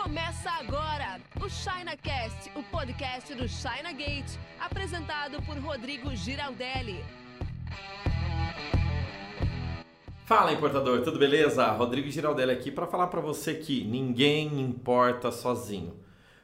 Começa agora o ChinaCast, o podcast do China Gate, apresentado por Rodrigo Giraldelli. Fala importador, tudo beleza? Rodrigo Giraldelli aqui para falar para você que ninguém importa sozinho.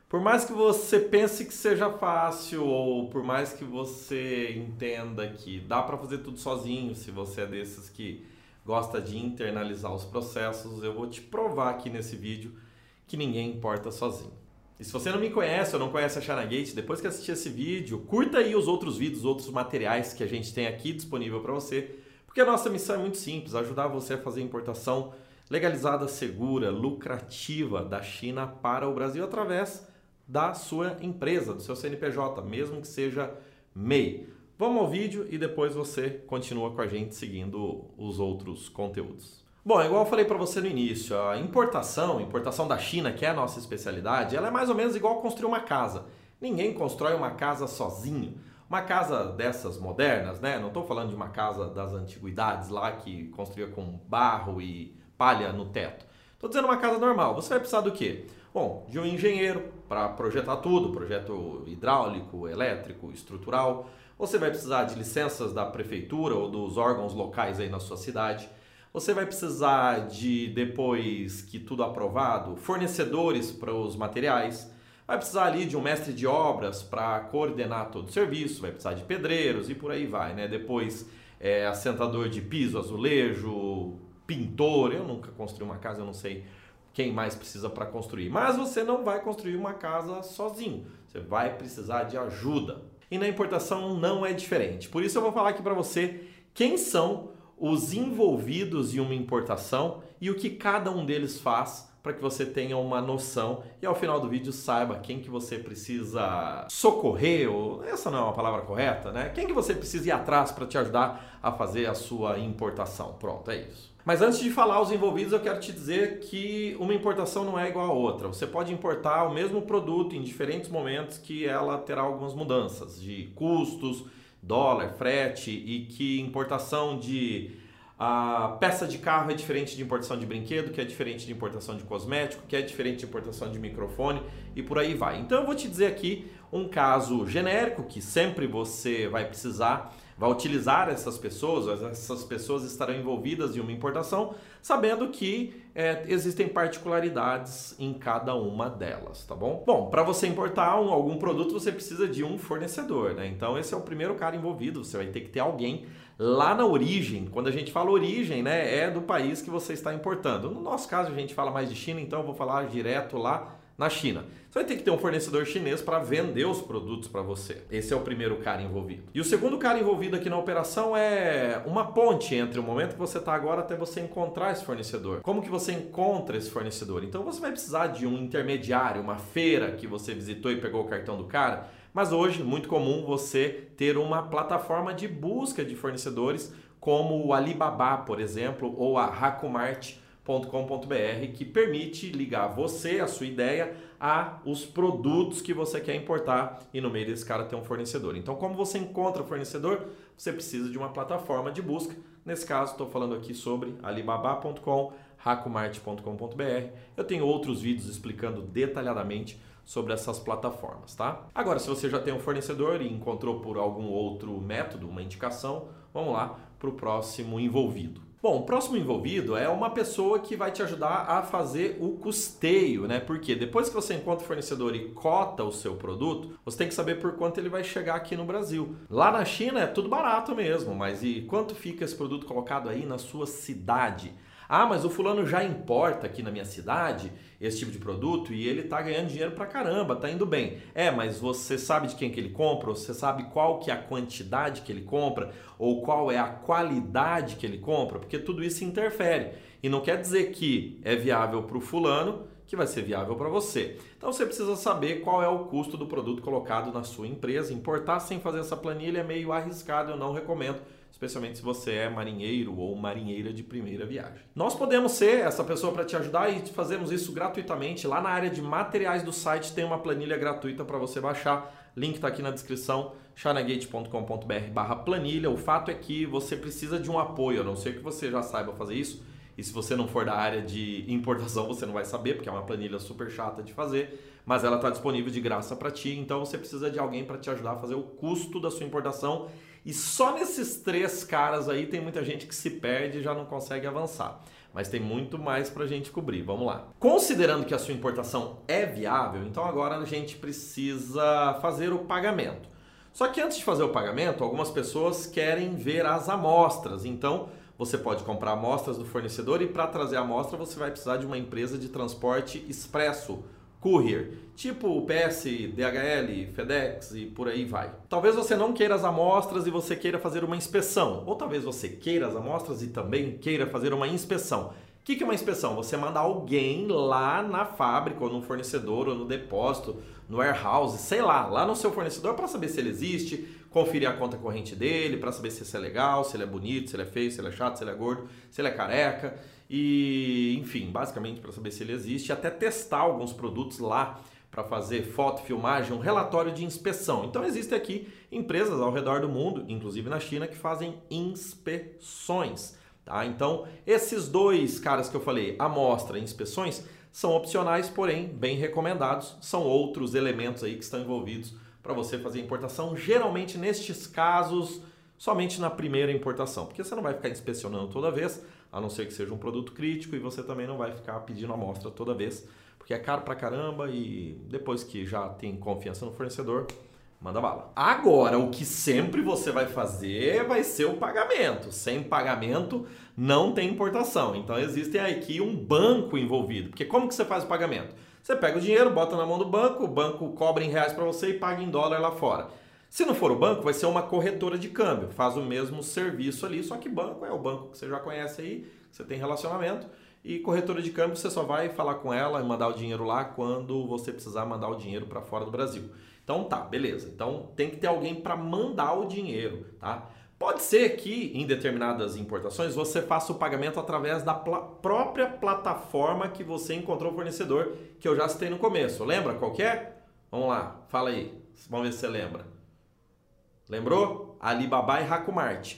Por mais que você pense que seja fácil ou por mais que você entenda que dá para fazer tudo sozinho, se você é desses que gosta de internalizar os processos, eu vou te provar aqui nesse vídeo que ninguém importa sozinho. E se você não me conhece ou não conhece a Chanagate, depois que assistir esse vídeo, curta aí os outros vídeos, outros materiais que a gente tem aqui disponível para você, porque a nossa missão é muito simples, ajudar você a fazer importação legalizada, segura, lucrativa da China para o Brasil através da sua empresa, do seu CNPJ, mesmo que seja MEI. Vamos ao vídeo e depois você continua com a gente seguindo os outros conteúdos. Bom, igual eu falei para você no início, a importação, importação da China, que é a nossa especialidade, ela é mais ou menos igual construir uma casa. Ninguém constrói uma casa sozinho. Uma casa dessas modernas, né? Não estou falando de uma casa das antiguidades lá que construía com barro e palha no teto. Estou dizendo uma casa normal. Você vai precisar do quê? Bom, de um engenheiro para projetar tudo, projeto hidráulico, elétrico, estrutural. Você vai precisar de licenças da prefeitura ou dos órgãos locais aí na sua cidade. Você vai precisar de, depois que tudo aprovado, fornecedores para os materiais. Vai precisar ali de um mestre de obras para coordenar todo o serviço, vai precisar de pedreiros e por aí vai, né? Depois, é, assentador de piso, azulejo, pintor. Eu nunca construí uma casa, eu não sei quem mais precisa para construir. Mas você não vai construir uma casa sozinho. Você vai precisar de ajuda. E na importação não é diferente. Por isso eu vou falar aqui para você quem são os envolvidos em uma importação e o que cada um deles faz para que você tenha uma noção e ao final do vídeo saiba quem que você precisa socorrer, ou essa não é uma palavra correta, né? Quem que você precisa ir atrás para te ajudar a fazer a sua importação. Pronto, é isso. Mas antes de falar os envolvidos, eu quero te dizer que uma importação não é igual a outra. Você pode importar o mesmo produto em diferentes momentos que ela terá algumas mudanças de custos, dólar, frete e que importação de a peça de carro é diferente de importação de brinquedo, que é diferente de importação de cosmético, que é diferente de importação de microfone e por aí vai. Então eu vou te dizer aqui um caso genérico que sempre você vai precisar vai utilizar essas pessoas, essas pessoas estarão envolvidas em uma importação, sabendo que é, existem particularidades em cada uma delas, tá bom? Bom, para você importar um, algum produto, você precisa de um fornecedor, né? Então esse é o primeiro cara envolvido, você vai ter que ter alguém lá na origem. Quando a gente fala origem, né, é do país que você está importando. No nosso caso, a gente fala mais de China, então eu vou falar direto lá na China. Você vai ter que ter um fornecedor chinês para vender os produtos para você. Esse é o primeiro cara envolvido. E o segundo cara envolvido aqui na operação é uma ponte entre o momento que você está agora até você encontrar esse fornecedor. Como que você encontra esse fornecedor? Então você vai precisar de um intermediário, uma feira que você visitou e pegou o cartão do cara. Mas hoje, muito comum você ter uma plataforma de busca de fornecedores, como o Alibaba, por exemplo, ou a Hakumart com.br que permite ligar você, a sua ideia, a os produtos que você quer importar e no meio desse cara tem um fornecedor. Então, como você encontra o fornecedor? Você precisa de uma plataforma de busca. Nesse caso, estou falando aqui sobre alibaba.com, racomart.com.br. Eu tenho outros vídeos explicando detalhadamente sobre essas plataformas, tá? Agora, se você já tem um fornecedor e encontrou por algum outro método, uma indicação, vamos lá para o próximo envolvido. Bom, o próximo envolvido é uma pessoa que vai te ajudar a fazer o custeio, né? Porque depois que você encontra o fornecedor e cota o seu produto, você tem que saber por quanto ele vai chegar aqui no Brasil. Lá na China é tudo barato mesmo, mas e quanto fica esse produto colocado aí na sua cidade? Ah, mas o fulano já importa aqui na minha cidade esse tipo de produto e ele tá ganhando dinheiro pra caramba, tá indo bem. É, mas você sabe de quem que ele compra, você sabe qual que é a quantidade que ele compra ou qual é a qualidade que ele compra, porque tudo isso interfere. E não quer dizer que é viável para o fulano que vai ser viável para você. Então você precisa saber qual é o custo do produto colocado na sua empresa. Importar sem fazer essa planilha é meio arriscado, eu não recomendo especialmente se você é marinheiro ou marinheira de primeira viagem. Nós podemos ser essa pessoa para te ajudar e fazemos isso gratuitamente. Lá na área de materiais do site tem uma planilha gratuita para você baixar. Link está aqui na descrição, chanagate.com.br barra planilha. O fato é que você precisa de um apoio, a não ser que você já saiba fazer isso. E se você não for da área de importação, você não vai saber, porque é uma planilha super chata de fazer, mas ela está disponível de graça para ti. Então você precisa de alguém para te ajudar a fazer o custo da sua importação. E só nesses três caras aí tem muita gente que se perde e já não consegue avançar. Mas tem muito mais para a gente cobrir. Vamos lá. Considerando que a sua importação é viável, então agora a gente precisa fazer o pagamento. Só que antes de fazer o pagamento, algumas pessoas querem ver as amostras. Então, você pode comprar amostras do fornecedor e para trazer a amostra você vai precisar de uma empresa de transporte expresso, courier, tipo PS, DHL, FedEx e por aí vai. Talvez você não queira as amostras e você queira fazer uma inspeção, ou talvez você queira as amostras e também queira fazer uma inspeção. O que, que é uma inspeção? Você manda alguém lá na fábrica, ou no fornecedor, ou no depósito, no warehouse, sei lá, lá no seu fornecedor para saber se ele existe, conferir a conta corrente dele, para saber se isso é legal, se ele é bonito, se ele é feio, se ele é chato, se ele é gordo, se ele é careca, e enfim, basicamente para saber se ele existe, até testar alguns produtos lá para fazer foto, filmagem, um relatório de inspeção. Então existem aqui empresas ao redor do mundo, inclusive na China, que fazem inspeções. Tá? Então, esses dois caras que eu falei, amostra e inspeções, são opcionais, porém bem recomendados. São outros elementos aí que estão envolvidos para você fazer importação. Geralmente, nestes casos, somente na primeira importação, porque você não vai ficar inspecionando toda vez, a não ser que seja um produto crítico, e você também não vai ficar pedindo amostra toda vez, porque é caro pra caramba e depois que já tem confiança no fornecedor, Manda bala. Agora, o que sempre você vai fazer vai ser o pagamento. Sem pagamento, não tem importação. Então, existe aqui um banco envolvido. Porque como que você faz o pagamento? Você pega o dinheiro, bota na mão do banco, o banco cobra em reais para você e paga em dólar lá fora. Se não for o banco, vai ser uma corretora de câmbio. Faz o mesmo serviço ali, só que banco é o banco que você já conhece aí, você tem relacionamento. E corretora de câmbio, você só vai falar com ela e mandar o dinheiro lá quando você precisar mandar o dinheiro para fora do Brasil. Então tá, beleza. Então tem que ter alguém para mandar o dinheiro, tá? Pode ser que em determinadas importações você faça o pagamento através da própria plataforma que você encontrou o fornecedor, que eu já citei no começo. Lembra qual é? Vamos lá, fala aí. Vamos ver se você lembra. Lembrou? Alibaba e Hakumart.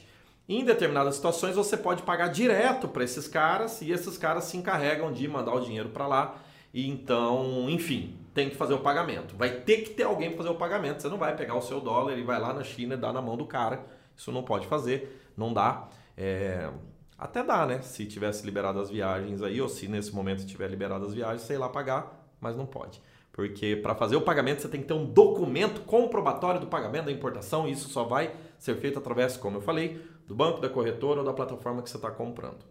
Em determinadas situações você pode pagar direto para esses caras e esses caras se encarregam de mandar o dinheiro para lá. E então, enfim, tem que fazer o pagamento. Vai ter que ter alguém para fazer o pagamento. Você não vai pegar o seu dólar e vai lá na China e dar na mão do cara. Isso não pode fazer, não dá. É... Até dá, né? Se tivesse liberado as viagens aí, ou se nesse momento tiver liberado as viagens, sei lá pagar, mas não pode. Porque para fazer o pagamento você tem que ter um documento comprobatório do pagamento da importação e isso só vai ser feito através, como eu falei, do banco, da corretora ou da plataforma que você está comprando.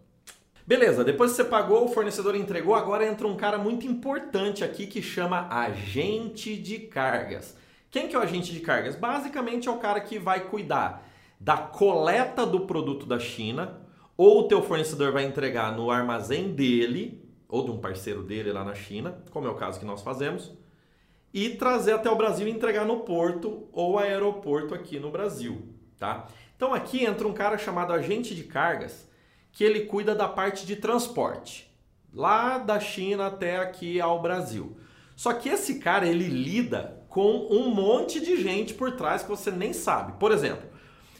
Beleza, depois que você pagou, o fornecedor entregou, agora entra um cara muito importante aqui que chama agente de cargas. Quem que é o agente de cargas? Basicamente é o cara que vai cuidar da coleta do produto da China, ou o teu fornecedor vai entregar no armazém dele, ou de um parceiro dele lá na China, como é o caso que nós fazemos, e trazer até o Brasil e entregar no porto ou aeroporto aqui no Brasil, tá? Então aqui entra um cara chamado agente de cargas, que ele cuida da parte de transporte, lá da China até aqui ao Brasil. Só que esse cara ele lida com um monte de gente por trás que você nem sabe. Por exemplo,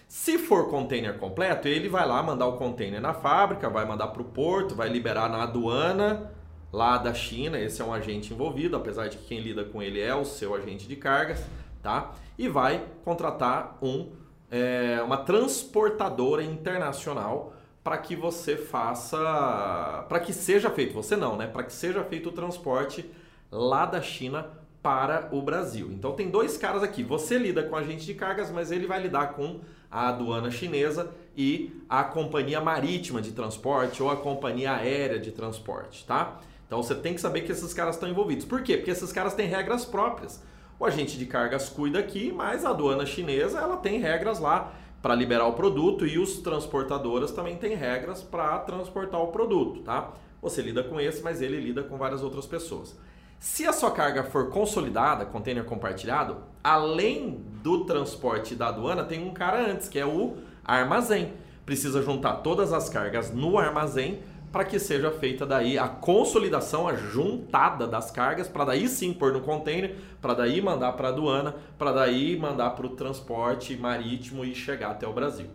se for container completo, ele vai lá mandar o container na fábrica, vai mandar para o porto, vai liberar na aduana lá da China. Esse é um agente envolvido, apesar de que quem lida com ele é o seu agente de cargas, tá? E vai contratar um, é, uma transportadora internacional para que você faça, para que seja feito, você não, né? Para que seja feito o transporte lá da China para o Brasil. Então tem dois caras aqui. Você lida com agente de cargas, mas ele vai lidar com a aduana chinesa e a companhia marítima de transporte ou a companhia aérea de transporte, tá? Então você tem que saber que esses caras estão envolvidos. Por quê? Porque esses caras têm regras próprias. O agente de cargas cuida aqui, mas a aduana chinesa ela tem regras lá para liberar o produto e os transportadoras também têm regras para transportar o produto, tá? Você lida com esse, mas ele lida com várias outras pessoas. Se a sua carga for consolidada, container compartilhado, além do transporte da aduana, tem um cara antes, que é o armazém. Precisa juntar todas as cargas no armazém para que seja feita daí a consolidação, a juntada das cargas, para daí sim pôr no container, para daí mandar para a aduana, para daí mandar para o transporte marítimo e chegar até o Brasil.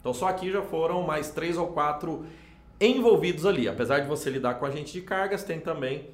Então só aqui já foram mais três ou quatro envolvidos ali. Apesar de você lidar com agente de cargas, tem também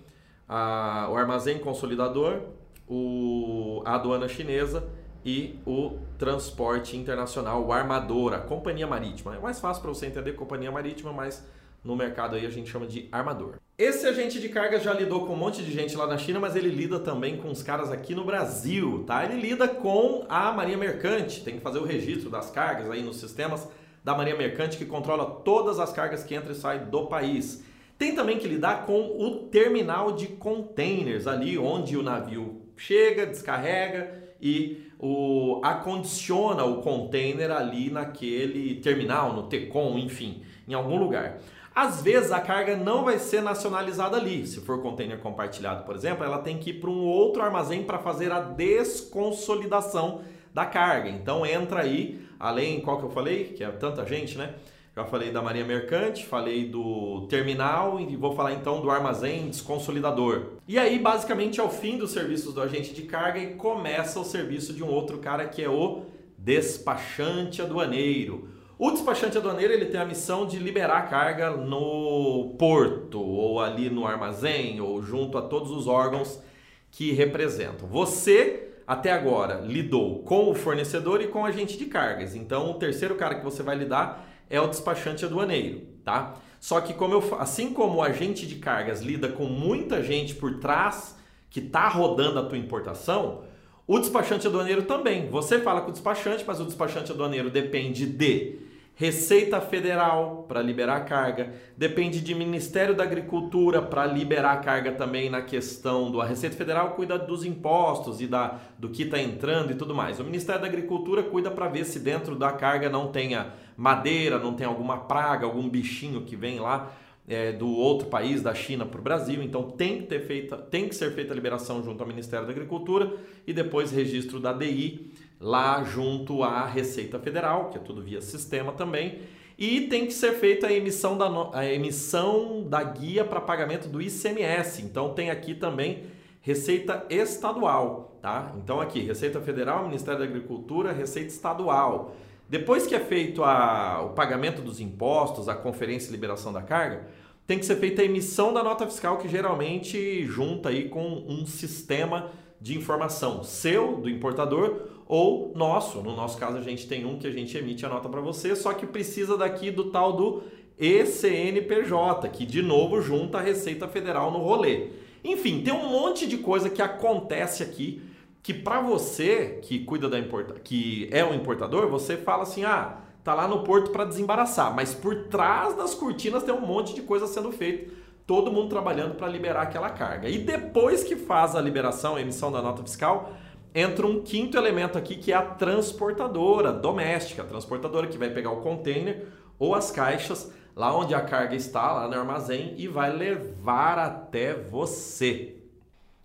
a, o armazém consolidador, o, a aduana chinesa e o transporte internacional, o armador, a companhia marítima. É mais fácil para você entender companhia marítima, mas no mercado aí a gente chama de armador. Esse agente de cargas já lidou com um monte de gente lá na China, mas ele lida também com os caras aqui no Brasil, tá? Ele lida com a Marinha Mercante, tem que fazer o registro das cargas aí nos sistemas da Marinha Mercante que controla todas as cargas que entram e saem do país. Tem também que lidar com o terminal de containers, ali onde o navio chega, descarrega e o, acondiciona o container ali naquele terminal, no TECOM, enfim, em algum lugar. Às vezes a carga não vai ser nacionalizada ali. Se for container compartilhado, por exemplo, ela tem que ir para um outro armazém para fazer a desconsolidação da carga. Então entra aí, além qual que eu falei, que é tanta gente, né? Já falei da Marinha Mercante, falei do terminal e vou falar então do armazém desconsolidador. E aí, basicamente, é o fim dos serviços do agente de carga e começa o serviço de um outro cara que é o despachante aduaneiro. O despachante aduaneiro ele tem a missão de liberar a carga no porto, ou ali no armazém, ou junto a todos os órgãos que representam. Você até agora lidou com o fornecedor e com o agente de cargas. Então, o terceiro cara que você vai lidar é o despachante aduaneiro, tá? Só que como eu, assim como o agente de cargas lida com muita gente por trás que está rodando a tua importação, o despachante aduaneiro também. Você fala com o despachante, mas o despachante aduaneiro depende de Receita Federal para liberar carga, depende de Ministério da Agricultura para liberar carga também na questão do a Receita Federal cuida dos impostos e da do que está entrando e tudo mais. O Ministério da Agricultura cuida para ver se dentro da carga não tenha madeira, não tem alguma praga, algum bichinho que vem lá é, do outro país, da China para o Brasil. Então tem que ter feita, tem que ser feita a liberação junto ao Ministério da Agricultura e depois registro da DI lá junto à Receita Federal, que é tudo via sistema também. E tem que ser feita a emissão da, a emissão da guia para pagamento do ICMS. Então tem aqui também Receita Estadual, tá? Então aqui, Receita Federal, Ministério da Agricultura, Receita Estadual. Depois que é feito a, o pagamento dos impostos, a conferência e liberação da carga, tem que ser feita a emissão da nota fiscal, que geralmente junta aí com um sistema de informação seu, do importador, ou nosso. No nosso caso, a gente tem um que a gente emite a nota para você, só que precisa daqui do tal do ECNPJ, que de novo junta a Receita Federal no rolê. Enfim, tem um monte de coisa que acontece aqui que para você que cuida da importa que é um importador, você fala assim: "Ah, tá lá no porto para desembaraçar", mas por trás das cortinas tem um monte de coisa sendo feita, todo mundo trabalhando para liberar aquela carga. E depois que faz a liberação, a emissão da nota fiscal, entra um quinto elemento aqui que é a transportadora doméstica, a transportadora que vai pegar o container ou as caixas lá onde a carga está, lá no armazém, e vai levar até você.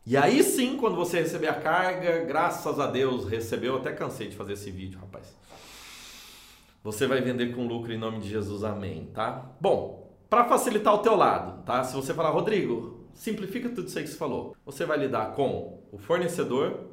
E aí sim, quando você receber a carga, graças a Deus recebeu, até cansei de fazer esse vídeo, rapaz. Você vai vender com lucro em nome de Jesus, amém, tá? Bom, para facilitar o teu lado, tá? Se você falar, Rodrigo, simplifica tudo isso aí que você falou. Você vai lidar com o fornecedor,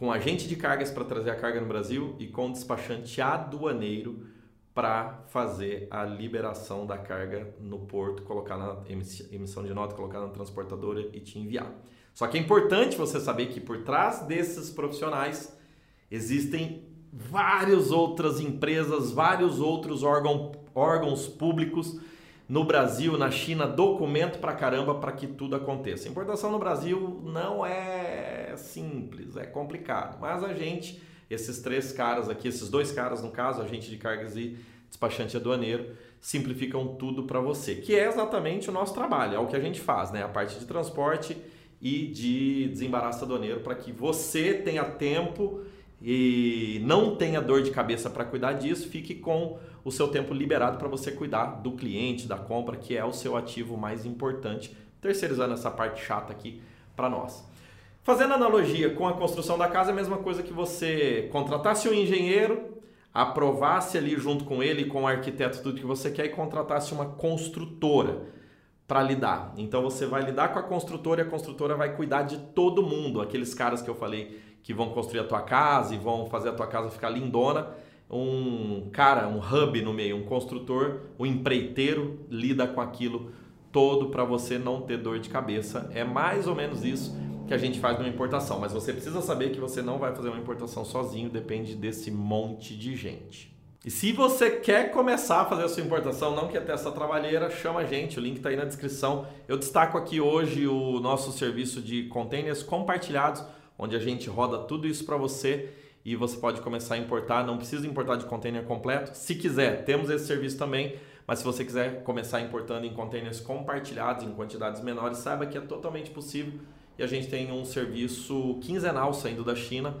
com agente de cargas para trazer a carga no Brasil e com despachante aduaneiro para fazer a liberação da carga no porto, colocar na emissão de nota, colocar na transportadora e te enviar. Só que é importante você saber que por trás desses profissionais existem várias outras empresas, vários outros órgão, órgãos públicos no Brasil, na China, documento pra caramba para que tudo aconteça. Importação no Brasil não é simples, é complicado, mas a gente, esses três caras aqui, esses dois caras no caso, agente de cargas e despachante aduaneiro, simplificam tudo para você, que é exatamente o nosso trabalho, é o que a gente faz, né? A parte de transporte e de desembaraço aduaneiro para que você tenha tempo e não tenha dor de cabeça para cuidar disso, fique com o seu tempo liberado para você cuidar do cliente, da compra, que é o seu ativo mais importante, terceirizando essa parte chata aqui para nós. Fazendo analogia com a construção da casa, é a mesma coisa que você contratasse um engenheiro, aprovasse ali junto com ele, com o arquiteto, tudo que você quer e contratasse uma construtora para lidar. Então você vai lidar com a construtora e a construtora vai cuidar de todo mundo, aqueles caras que eu falei que vão construir a tua casa e vão fazer a tua casa ficar lindona um cara, um hub no meio, um construtor, um empreiteiro lida com aquilo todo para você não ter dor de cabeça. É mais ou menos isso que a gente faz numa importação, mas você precisa saber que você não vai fazer uma importação sozinho, depende desse monte de gente. E se você quer começar a fazer a sua importação, não quer ter essa trabalheira, chama a gente, o link está aí na descrição. Eu destaco aqui hoje o nosso serviço de containers compartilhados, onde a gente roda tudo isso para você e você pode começar a importar. Não precisa importar de container completo. Se quiser, temos esse serviço também. Mas se você quiser começar importando em containers compartilhados em quantidades menores, saiba que é totalmente possível e a gente tem um serviço quinzenal saindo da China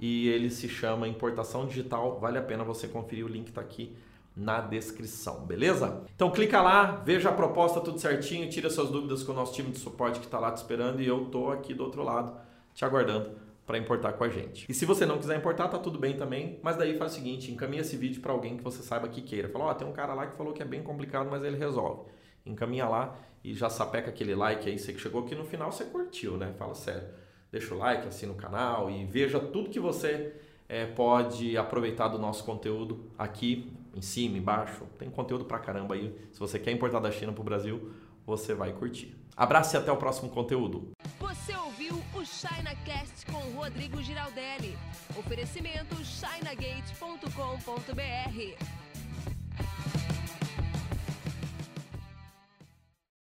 e ele se chama Importação Digital. Vale a pena você conferir, o link está aqui na descrição, beleza? Então clica lá, veja a proposta tudo certinho, tira suas dúvidas com o nosso time de suporte que está lá te esperando e eu tô aqui do outro lado te aguardando para importar com a gente. E se você não quiser importar, tá tudo bem também, mas daí faz o seguinte, encaminha esse vídeo para alguém que você saiba que queira. Fala, ó, oh, tem um cara lá que falou que é bem complicado, mas ele resolve. Encaminha lá e já sapeca aquele like aí, você que chegou aqui no final, você curtiu, né? Fala sério. Deixa o like, assina o canal e veja tudo que você é, pode aproveitar do nosso conteúdo aqui, em cima, embaixo. Tem conteúdo pra caramba aí. Se você quer importar da China pro Brasil, você vai curtir. Abraço e até o próximo conteúdo. Você ouviu o ChinaCast com Rodrigo Giraldelli. Oferecimento chinagate.com.br